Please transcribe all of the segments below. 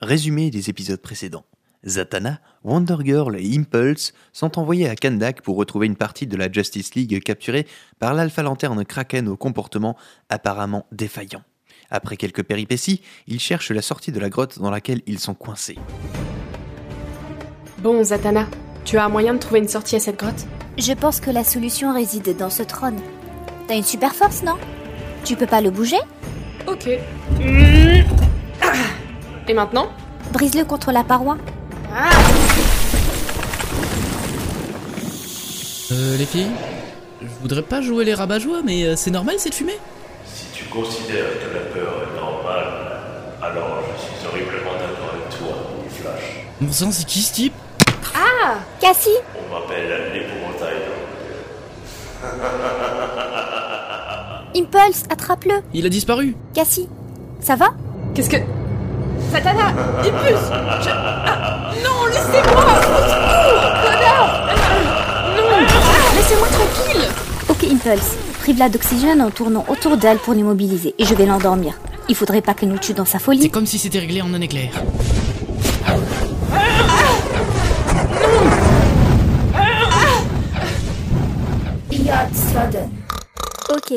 Résumé des épisodes précédents. Zatanna, Wonder Girl et Impulse sont envoyés à Kandak pour retrouver une partie de la Justice League capturée par l'Alpha Lanterne Kraken au comportement apparemment défaillant. Après quelques péripéties, ils cherchent la sortie de la grotte dans laquelle ils sont coincés. Bon, Zatanna, tu as un moyen de trouver une sortie à cette grotte? Je pense que la solution réside dans ce trône. T'as une super force, non? Tu peux pas le bouger? Ok. Et maintenant Brise-le contre la paroi. Euh, les filles Je voudrais pas jouer les rabat mais euh, c'est normal cette fumée? Si tu considères que la peur est normale, alors je suis horriblement d'accord avec toi, Flash. Mon sang, c'est qui ce type? Cassie On m'appelle l'épouvantail. Impulse, attrape-le Il a disparu Cassie, ça va? Qu'est-ce que. Zatanna Impulse Je- Ah, Non, laissez-moi. Au secours, connard. Non. Laissez-moi tranquille. Ok Impulse, prive-la d'oxygène en tournant autour d'elle pour l'immobiliser. Et je vais l'endormir. Il faudrait pas qu'elle nous tue dans sa C'est folie. comme si c'était réglé en un éclair. Ok,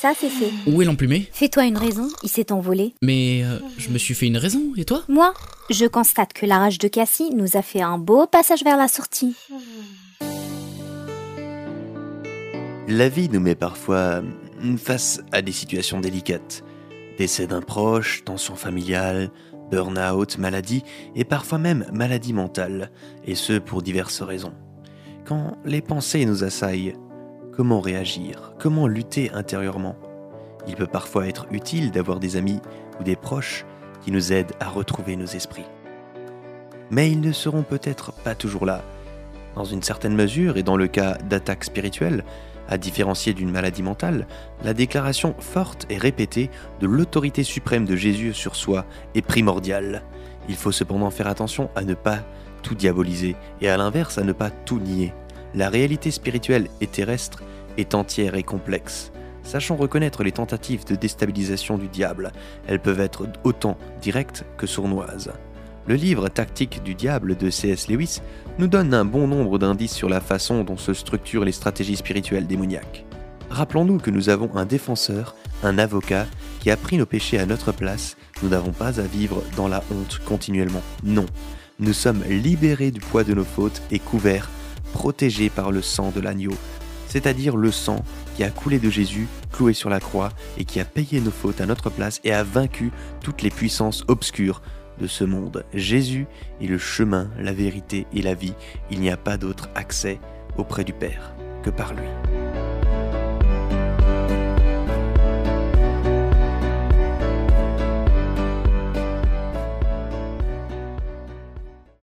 ça c'est fait. Où est l'emplumé Fais-toi une raison, il s'est envolé. Mais euh, je me suis fait une raison, et toi Moi, je constate que la rage de Cassie nous a fait un beau passage vers la sortie. La vie nous met parfois mm, face à des situations délicates. Décès d'un proche, tension familiale, burn-out, maladie et parfois même maladie mentale, et ce pour diverses raisons. Quand les pensées nous assaillent, comment réagir Comment lutter intérieurement Il peut parfois être utile d'avoir des amis ou des proches qui nous aident à retrouver nos esprits. Mais ils ne seront peut-être pas toujours là. Dans une certaine mesure, et dans le cas d'attaques spirituelles, à différencier d'une maladie mentale, la déclaration forte et répétée de l'autorité suprême de Jésus sur soi est primordiale. Il faut cependant faire attention à ne pas tout diaboliser et à l'inverse à ne pas tout nier. La réalité spirituelle et terrestre est entière et complexe. Sachons reconnaître les tentatives de déstabilisation du diable. Elles peuvent être autant directes que sournoises. Le livre Tactique du diable de C.S. Lewis nous donne un bon nombre d'indices sur la façon dont se structurent les stratégies spirituelles démoniaques. Rappelons-nous que nous avons un défenseur, un avocat, qui a pris nos péchés à notre place. Nous n'avons pas à vivre dans la honte continuellement. Non. Nous sommes libérés du poids de nos fautes et couverts, protégés par le sang de l'agneau, c'est-à-dire le sang qui a coulé de Jésus, cloué sur la croix, et qui a payé nos fautes à notre place et a vaincu toutes les puissances obscures de ce monde. Jésus est le chemin, la vérité et la vie. Il n'y a pas d'autre accès auprès du Père que par lui.